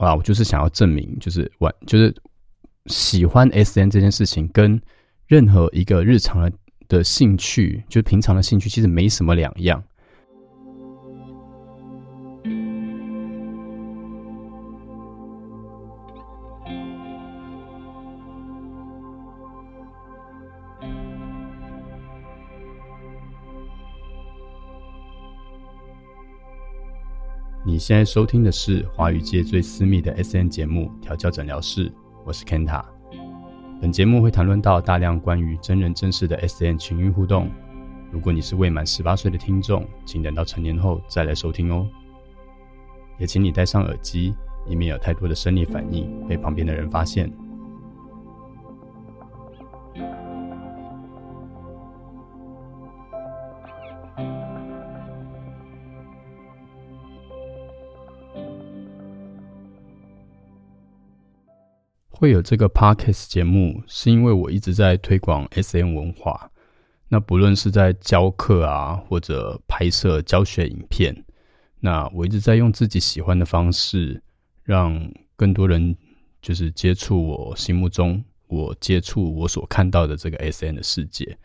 啊，我就是想要证明，就是玩，就是喜欢 S N 这件事情，跟任何一个日常的的兴趣，就是平常的兴趣，其实没什么两样。现在收听的是华语界最私密的 S N 节目《调教诊疗室》，我是 Kenta。本节目会谈论到大量关于真人真事的 S N 情欲互动。如果你是未满十八岁的听众，请等到成年后再来收听哦。也请你戴上耳机，以免有太多的生理反应被旁边的人发现。会有这个 podcast 节目，是因为我一直在推广 SM 文化。那不论是在教课啊，或者拍摄教学影片，那我一直在用自己喜欢的方式，让更多人就是接触我心目中我接触我所看到的这个 SM 的世界。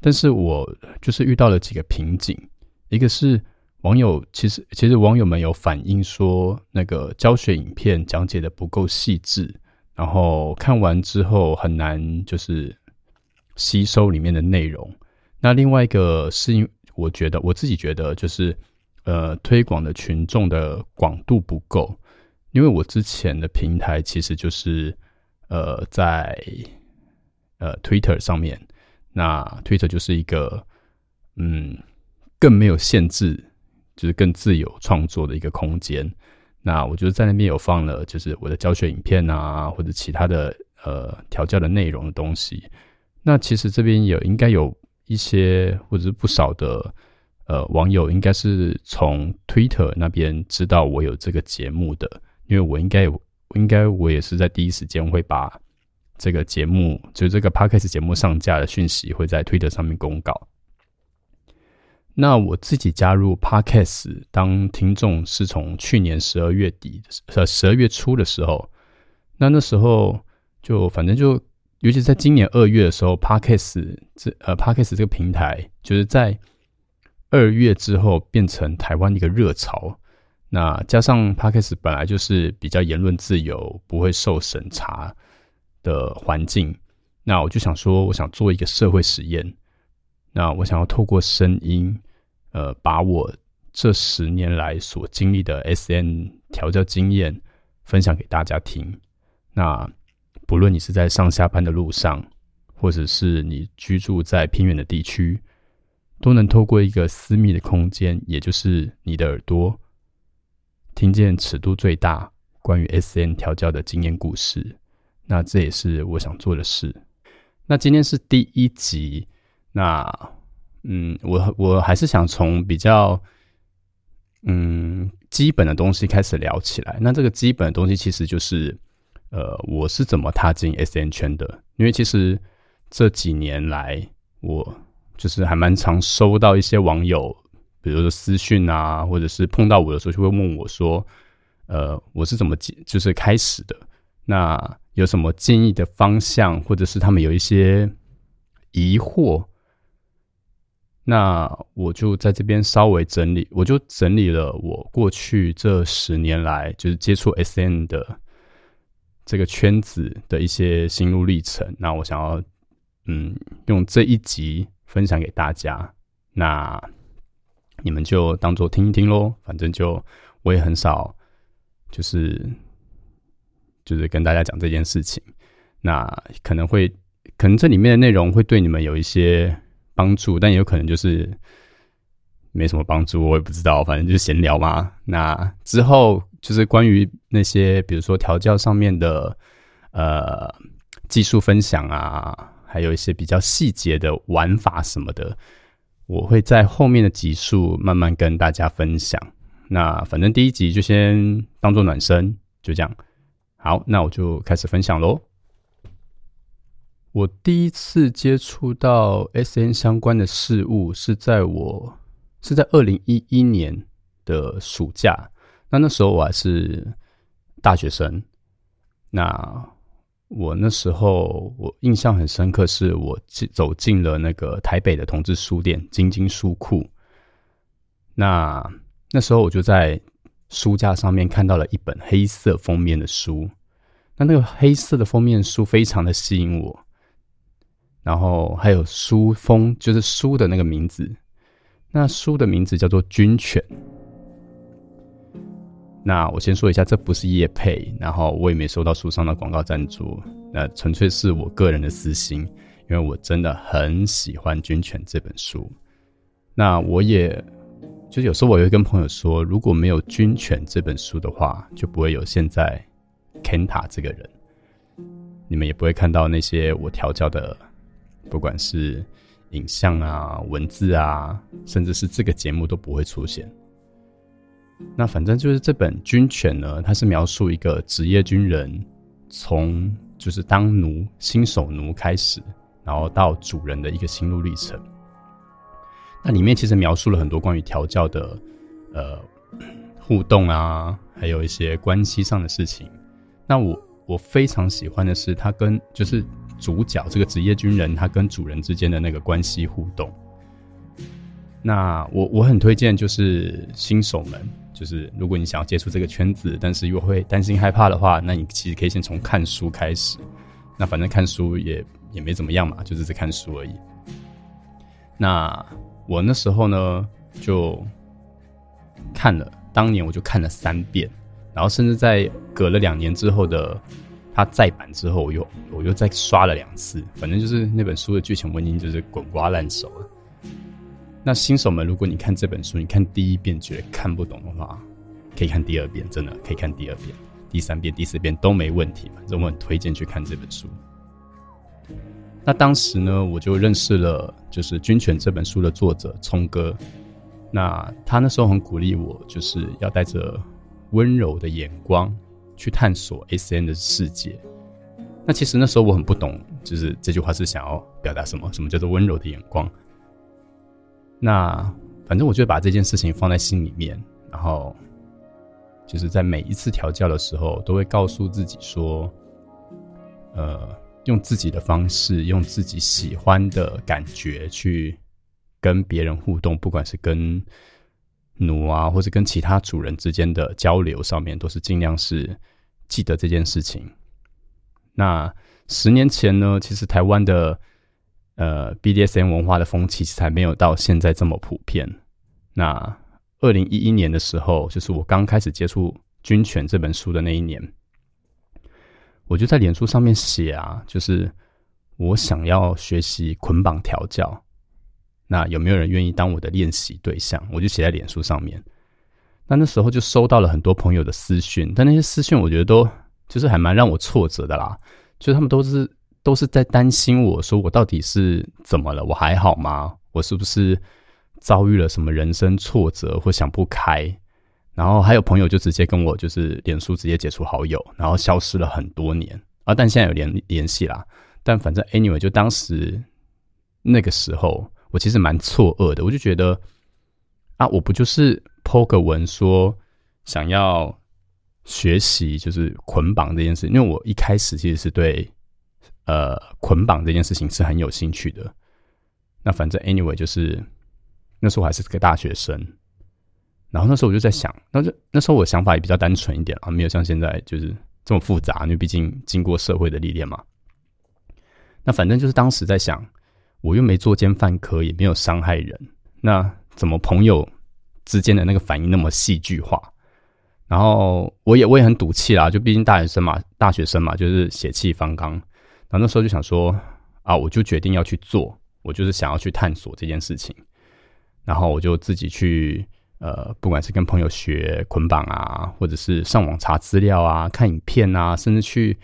但是我就是遇到了几个瓶颈，一个是网友其实其实网友们有反映说，那个教学影片讲解的不够细致。然后看完之后很难就是吸收里面的内容。那另外一个是因为我觉得我自己觉得就是呃推广的群众的广度不够，因为我之前的平台其实就是呃在呃 Twitter 上面，那 Twitter 就是一个嗯更没有限制，就是更自由创作的一个空间。那我就在那边有放了，就是我的教学影片啊，或者其他的呃调教的内容的东西。那其实这边有应该有一些或者是不少的呃网友，应该是从 Twitter 那边知道我有这个节目的，因为我应该有，应该我也是在第一时间会把这个节目，就这个 Podcast 节目上架的讯息会在 Twitter 上面公告。那我自己加入 Podcast 当听众是从去年十二月底呃十二月初的时候，那那时候就反正就，尤其在今年二月的时候，Podcast 这呃 Podcast 这个平台就是在二月之后变成台湾一个热潮。那加上 Podcast 本来就是比较言论自由、不会受审查的环境，那我就想说，我想做一个社会实验。那我想要透过声音。呃，把我这十年来所经历的 S N 调教经验分享给大家听。那不论你是在上下班的路上，或者是你居住在偏远的地区，都能透过一个私密的空间，也就是你的耳朵，听见尺度最大关于 S N 调教的经验故事。那这也是我想做的事。那今天是第一集，那。嗯，我我还是想从比较嗯基本的东西开始聊起来。那这个基本的东西其实就是，呃，我是怎么踏进 S N 圈的？因为其实这几年来，我就是还蛮常收到一些网友，比如说私讯啊，或者是碰到我的时候，就会问我说，呃，我是怎么进就是开始的？那有什么建议的方向，或者是他们有一些疑惑？那我就在这边稍微整理，我就整理了我过去这十年来就是接触 S N 的这个圈子的一些心路历程。那我想要嗯用这一集分享给大家，那你们就当做听一听喽。反正就我也很少就是就是跟大家讲这件事情，那可能会可能这里面的内容会对你们有一些。帮助，但也有可能就是没什么帮助，我也不知道，反正就是闲聊嘛。那之后就是关于那些，比如说调教上面的呃技术分享啊，还有一些比较细节的玩法什么的，我会在后面的集数慢慢跟大家分享。那反正第一集就先当做暖身，就这样。好，那我就开始分享喽。我第一次接触到 S N 相关的事物是在我是在二零一一年的暑假，那那时候我还是大学生。那我那时候我印象很深刻，是我进走进了那个台北的同志书店金金书库。那那时候我就在书架上面看到了一本黑色封面的书，那那个黑色的封面书非常的吸引我。然后还有书封，就是书的那个名字。那书的名字叫做《军犬》。那我先说一下，这不是叶配，然后我也没收到书上的广告赞助，那纯粹是我个人的私心，因为我真的很喜欢《军犬》这本书。那我也就有时候我会跟朋友说，如果没有《军犬》这本书的话，就不会有现在 Kenta 这个人，你们也不会看到那些我调教的。不管是影像啊、文字啊，甚至是这个节目都不会出现。那反正就是这本《军犬》呢，它是描述一个职业军人从就是当奴、新手奴开始，然后到主人的一个心路历程。那里面其实描述了很多关于调教的呃 互动啊，还有一些关系上的事情。那我我非常喜欢的是，它跟就是。主角这个职业军人，他跟主人之间的那个关系互动，那我我很推荐，就是新手们，就是如果你想要接触这个圈子，但是又会担心害怕的话，那你其实可以先从看书开始。那反正看书也也没怎么样嘛，就只是看书而已。那我那时候呢，就看了，当年我就看了三遍，然后甚至在隔了两年之后的。它再版之后，我又我又再刷了两次，反正就是那本书的剧情我已经就是滚瓜烂熟了。那新手们，如果你看这本书，你看第一遍觉得看不懂的话，可以看第二遍，真的可以看第二遍、第三遍、第四遍都没问题。反正我很推荐去看这本书。那当时呢，我就认识了就是《军犬》这本书的作者聪哥。那他那时候很鼓励我，就是要带着温柔的眼光。去探索 S N 的世界。那其实那时候我很不懂，就是这句话是想要表达什么？什么叫做温柔的眼光？那反正我就把这件事情放在心里面，然后就是在每一次调教的时候，都会告诉自己说，呃，用自己的方式，用自己喜欢的感觉去跟别人互动，不管是跟。奴啊，或者跟其他主人之间的交流上面，都是尽量是记得这件事情。那十年前呢，其实台湾的呃 BDSM 文化的风气其实还没有到现在这么普遍。那二零一一年的时候，就是我刚开始接触《军犬》这本书的那一年，我就在脸书上面写啊，就是我想要学习捆绑调教。那有没有人愿意当我的练习对象？我就写在脸书上面。那那时候就收到了很多朋友的私讯，但那些私讯我觉得都就是还蛮让我挫折的啦。就他们都是都是在担心我说我到底是怎么了？我还好吗？我是不是遭遇了什么人生挫折或想不开？然后还有朋友就直接跟我就是脸书直接解除好友，然后消失了很多年啊。但现在有联联系啦。但反正 anyway，就当时那个时候。我其实蛮错愕的，我就觉得啊，我不就是抛个文说想要学习就是捆绑这件事，因为我一开始其实是对呃捆绑这件事情是很有兴趣的。那反正 anyway 就是那时候我还是个大学生，然后那时候我就在想，那就那时候我想法也比较单纯一点啊，没有像现在就是这么复杂，因为毕竟经过社会的历练嘛。那反正就是当时在想。我又没作奸犯科，也没有伤害人，那怎么朋友之间的那个反应那么戏剧化？然后我也我也很赌气啦，就毕竟大学生嘛，大学生嘛，就是血气方刚。然后那时候就想说啊，我就决定要去做，我就是想要去探索这件事情。然后我就自己去呃，不管是跟朋友学捆绑啊，或者是上网查资料啊，看影片啊，甚至去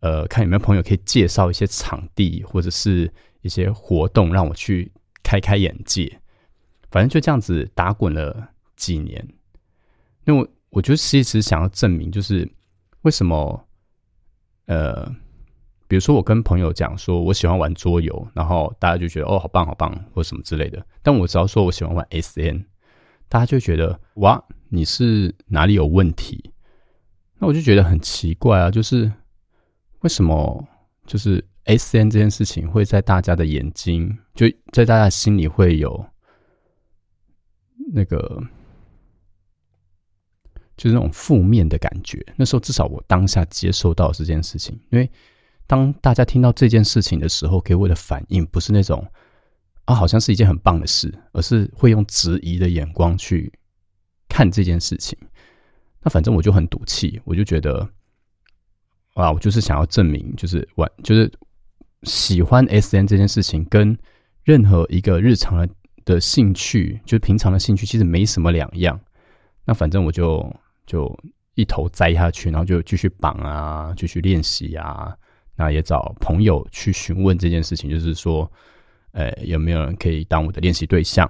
呃看有没有朋友可以介绍一些场地，或者是。一些活动让我去开开眼界，反正就这样子打滚了几年。那我我就其实想要证明，就是为什么呃，比如说我跟朋友讲说我喜欢玩桌游，然后大家就觉得哦好棒好棒或什么之类的。但我只要说我喜欢玩 S N，大家就觉得哇你是哪里有问题？那我就觉得很奇怪啊，就是为什么就是 S N 这件事情会在大家的眼睛，就在大家心里会有那个，就是那种负面的感觉。那时候至少我当下接受到这件事情，因为当大家听到这件事情的时候，给我的反应不是那种啊，好像是一件很棒的事，而是会用质疑的眼光去看这件事情。那反正我就很赌气，我就觉得，啊，我就是想要证明，就是完，就是喜欢 S N 这件事情，跟任何一个日常的的兴趣，就是平常的兴趣，其实没什么两样。那反正我就就一头栽下去，然后就继续绑啊，继续练习啊，那也找朋友去询问这件事情，就是说，呃，有没有人可以当我的练习对象？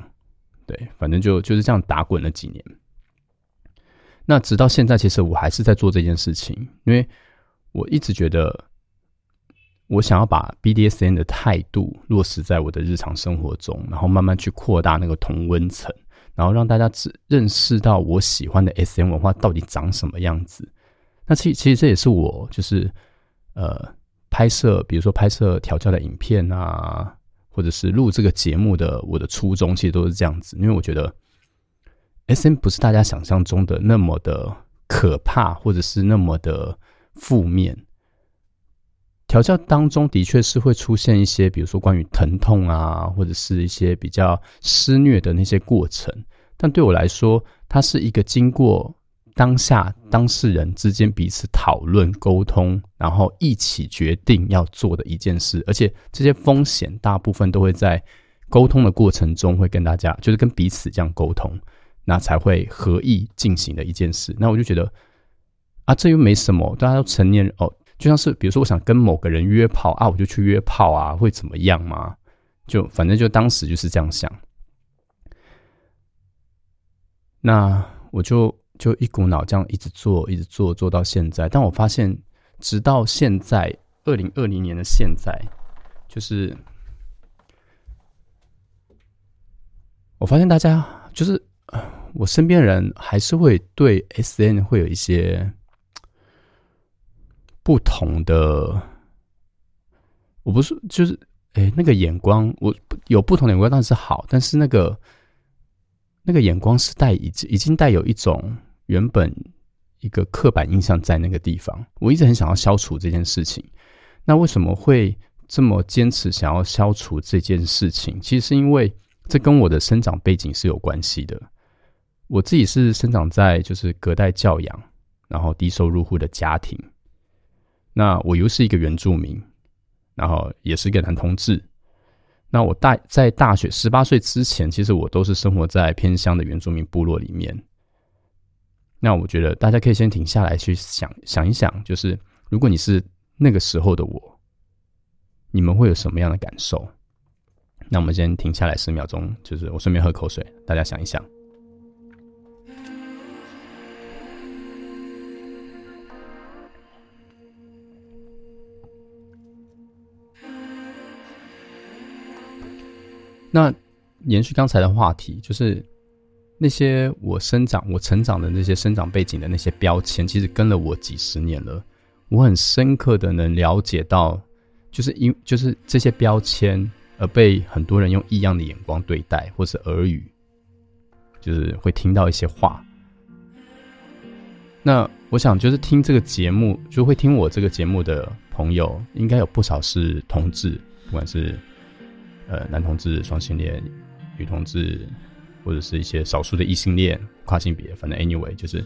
对，反正就就是这样打滚了几年。那直到现在，其实我还是在做这件事情，因为我一直觉得，我想要把 BDSN 的态度落实在我的日常生活中，然后慢慢去扩大那个同温层，然后让大家只认识到我喜欢的 SM 文化到底长什么样子。那其其实这也是我就是呃拍摄，比如说拍摄调教的影片啊，或者是录这个节目的我的初衷，其实都是这样子，因为我觉得。S M 不是大家想象中的那么的可怕，或者是那么的负面。调教当中的确是会出现一些，比如说关于疼痛啊，或者是一些比较施虐的那些过程。但对我来说，它是一个经过当下当事人之间彼此讨论、沟通，然后一起决定要做的一件事。而且这些风险大部分都会在沟通的过程中会跟大家，就是跟彼此这样沟通。那才会合意进行的一件事。那我就觉得，啊，这又没什么，大家都成年人哦。就像是比如说，我想跟某个人约炮啊，我就去约炮啊，会怎么样吗？就反正就当时就是这样想。那我就就一股脑这样一直做，一直做，做到现在。但我发现，直到现在二零二零年的现在，就是我发现大家就是。我身边人还是会对 S N 会有一些不同的，我不是就是哎，那个眼光，我有不同的眼光，当然是好，但是那个那个眼光是带已经已经带有一种原本一个刻板印象在那个地方，我一直很想要消除这件事情。那为什么会这么坚持想要消除这件事情？其实是因为这跟我的生长背景是有关系的。我自己是生长在就是隔代教养，然后低收入户的家庭。那我又是一个原住民，然后也是一个男同志。那我大在大学十八岁之前，其实我都是生活在偏乡的原住民部落里面。那我觉得大家可以先停下来去想想一想，就是如果你是那个时候的我，你们会有什么样的感受？那我们先停下来十秒钟，就是我顺便喝口水，大家想一想。那延续刚才的话题，就是那些我生长、我成长的那些生长背景的那些标签，其实跟了我几十年了。我很深刻的能了解到，就是因就是这些标签而被很多人用异样的眼光对待，或是耳语，就是会听到一些话。那我想，就是听这个节目，就会听我这个节目的朋友，应该有不少是同志，不管是。呃，男同志、双性恋、女同志，或者是一些少数的异性恋、跨性别，反正 anyway 就是，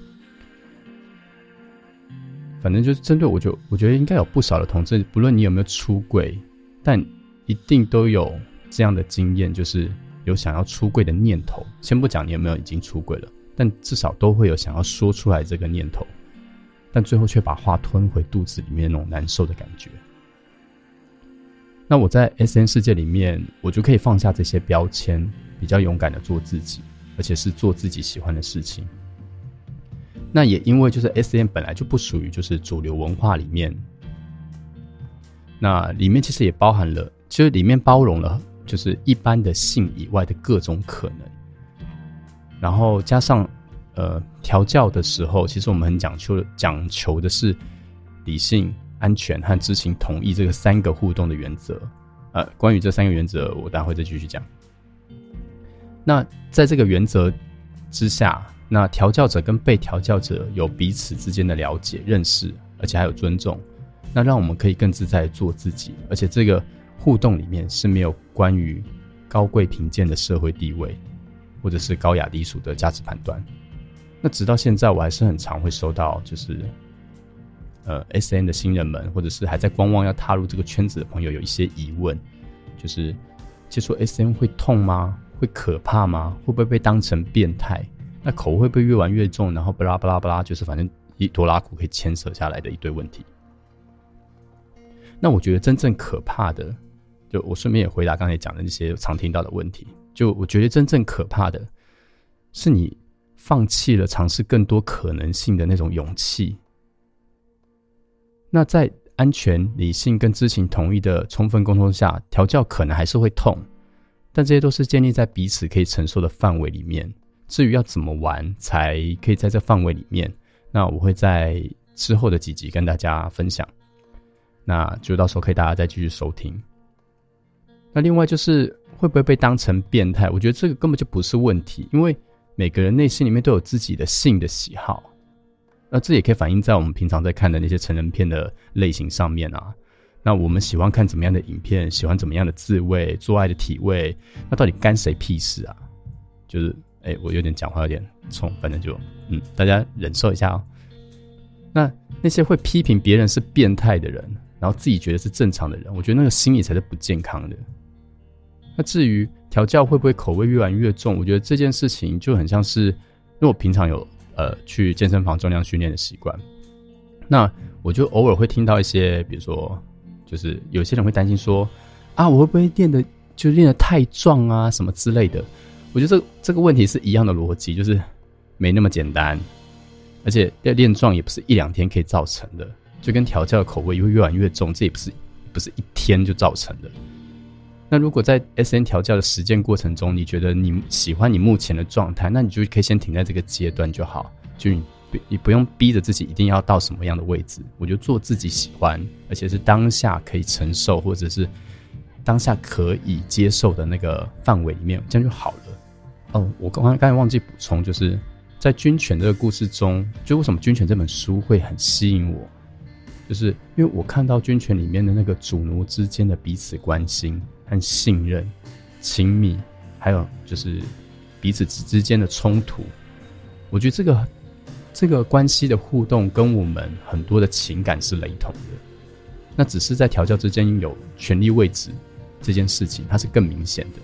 反正就是针对我就我觉得应该有不少的同志，不论你有没有出柜，但一定都有这样的经验，就是有想要出柜的念头。先不讲你有没有已经出柜了，但至少都会有想要说出来这个念头，但最后却把话吞回肚子里面那种难受的感觉。那我在 S N 世界里面，我就可以放下这些标签，比较勇敢的做自己，而且是做自己喜欢的事情。那也因为就是 S N 本来就不属于就是主流文化里面，那里面其实也包含了，其实里面包容了就是一般的性以外的各种可能。然后加上呃调教的时候，其实我们很讲究讲求的是理性、安全和知情同意这个三个互动的原则。呃，关于这三个原则，我待会再继续讲。那在这个原则之下，那调教者跟被调教者有彼此之间的了解、认识，而且还有尊重，那让我们可以更自在做自己。而且这个互动里面是没有关于高贵贫贱的社会地位，或者是高雅低俗的价值判断。那直到现在，我还是很常会收到，就是呃，S N 的新人们，或者是还在观望要踏入这个圈子的朋友，有一些疑问，就是接触 S N 会痛吗？会可怕吗？会不会被当成变态？那口会不会越玩越重？然后巴拉巴拉巴拉，就是反正一多拉苦可以牵扯下来的一堆问题。那我觉得真正可怕的，就我顺便也回答刚才讲的那些常听到的问题。就我觉得真正可怕的，是你放弃了尝试更多可能性的那种勇气。那在安全、理性跟知情同意的充分沟通下，调教可能还是会痛。但这些都是建立在彼此可以承受的范围里面。至于要怎么玩才可以在这范围里面，那我会在之后的几集跟大家分享。那就到时候可以大家再继续收听。那另外就是会不会被当成变态？我觉得这个根本就不是问题，因为每个人内心里面都有自己的性的喜好。那这也可以反映在我们平常在看的那些成人片的类型上面啊。那我们喜欢看怎么样的影片？喜欢怎么样的自慰、做爱的体位？那到底干谁屁事啊？就是，哎，我有点讲话有点冲，反正就，嗯，大家忍受一下哦。那那些会批评别人是变态的人，然后自己觉得是正常的人，我觉得那个心理才是不健康的。那至于调教会不会口味越来越重，我觉得这件事情就很像是，因为我平常有呃去健身房重量训练的习惯，那我就偶尔会听到一些，比如说。就是有些人会担心说，啊，我会不会练的就练的太壮啊，什么之类的？我觉得这这个问题是一样的逻辑，就是没那么简单，而且要练壮也不是一两天可以造成的，就跟调教口味会越来越重，这也不是不是一天就造成的。那如果在 S N 调教的实践过程中，你觉得你喜欢你目前的状态，那你就可以先停在这个阶段就好，就。你不用逼着自己一定要到什么样的位置，我就做自己喜欢，而且是当下可以承受或者是当下可以接受的那个范围里面，这样就好了。哦，我刚刚刚才忘记补充，就是在《军犬》这个故事中，就为什么《军犬》这本书会很吸引我，就是因为我看到《军犬》里面的那个主奴之间的彼此关心和信任、亲密，还有就是彼此之之间的冲突，我觉得这个。这个关系的互动跟我们很多的情感是雷同的，那只是在调教之间有权力位置这件事情，它是更明显的。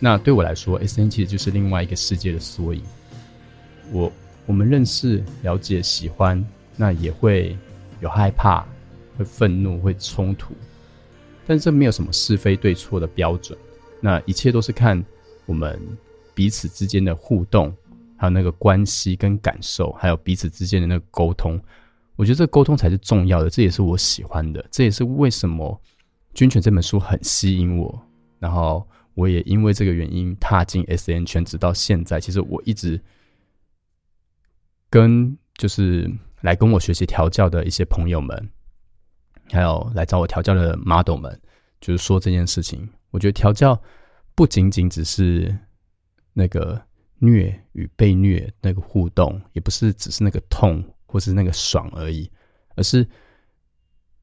那对我来说，S N 其实就是另外一个世界的缩影。我我们认识、了解、喜欢，那也会有害怕、会愤怒、会冲突，但这没有什么是非对错的标准，那一切都是看我们彼此之间的互动。还有那个关系跟感受，还有彼此之间的那个沟通，我觉得这沟通才是重要的，这也是我喜欢的，这也是为什么《军犬》这本书很吸引我。然后我也因为这个原因踏进 S N 圈，直到现在，其实我一直跟就是来跟我学习调教的一些朋友们，还有来找我调教的 model 们，就是说这件事情。我觉得调教不仅仅只是那个。虐与被虐那个互动，也不是只是那个痛或是那个爽而已，而是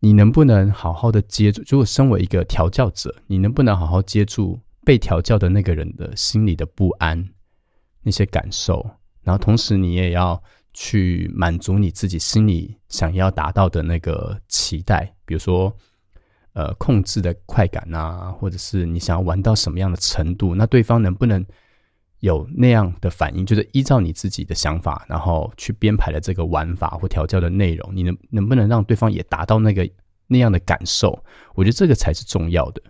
你能不能好好的接住？如果身为一个调教者，你能不能好好接住被调教的那个人的心里的不安那些感受？然后同时你也要去满足你自己心里想要达到的那个期待，比如说呃控制的快感啊，或者是你想要玩到什么样的程度？那对方能不能？有那样的反应，就是依照你自己的想法，然后去编排的这个玩法或调教的内容，你能能不能让对方也达到那个那样的感受？我觉得这个才是重要的。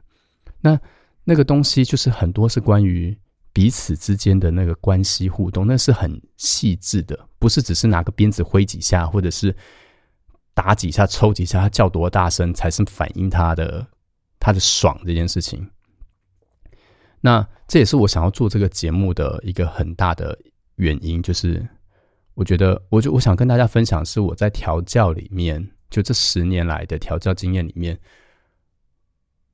那那个东西就是很多是关于彼此之间的那个关系互动，那是很细致的，不是只是拿个鞭子挥几下，或者是打几下、抽几下，他叫多大声才是反映他的他的爽这件事情。那这也是我想要做这个节目的一个很大的原因，就是我觉得，我就我想跟大家分享，是我在调教里面，就这十年来的调教经验里面，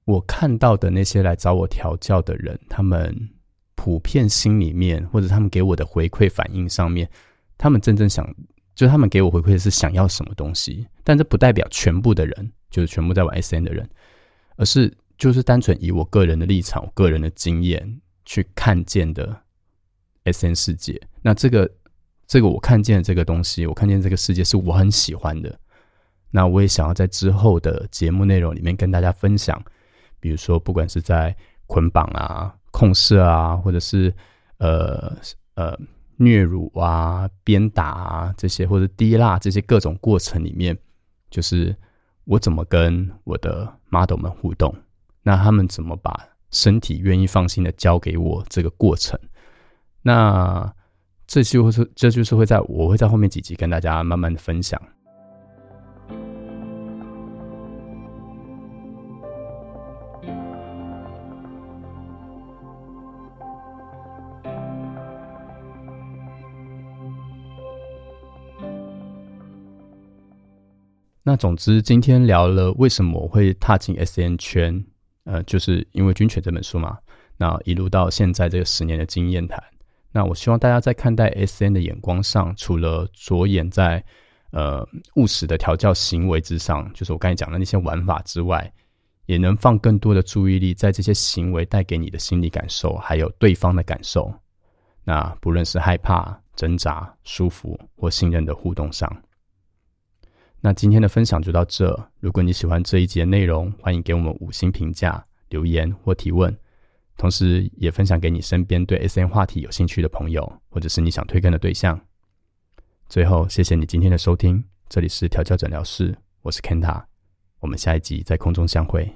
我看到的那些来找我调教的人，他们普遍心里面，或者他们给我的回馈反应上面，他们真正想，就他们给我回馈的是想要什么东西，但这不代表全部的人，就是全部在玩 SN 的人，而是就是单纯以我个人的立场、我个人的经验去看见的 SN 世界。那这个。这个我看见的这个东西，我看见这个世界是我很喜欢的。那我也想要在之后的节目内容里面跟大家分享，比如说不管是在捆绑啊、控射啊，或者是呃呃虐乳啊、鞭打啊这些，或者滴蜡这些各种过程里面，就是我怎么跟我的 model 们互动，那他们怎么把身体愿意放心的交给我这个过程，那。这就是这就是会在我会在后面几集跟大家慢慢的分享。那总之，今天聊了为什么我会踏进 S N 圈，呃，就是因为《军犬》这本书嘛。那一路到现在这个十年的经验谈。那我希望大家在看待 S N 的眼光上，除了着眼在呃务实的调教行为之上，就是我刚才讲的那些玩法之外，也能放更多的注意力在这些行为带给你的心理感受，还有对方的感受。那不论是害怕、挣扎、舒服或信任的互动上。那今天的分享就到这。如果你喜欢这一节内容，欢迎给我们五星评价、留言或提问。同时，也分享给你身边对 S N 话题有兴趣的朋友，或者是你想推更的对象。最后，谢谢你今天的收听，这里是调教诊疗室，我是 Kenta，我们下一集在空中相会。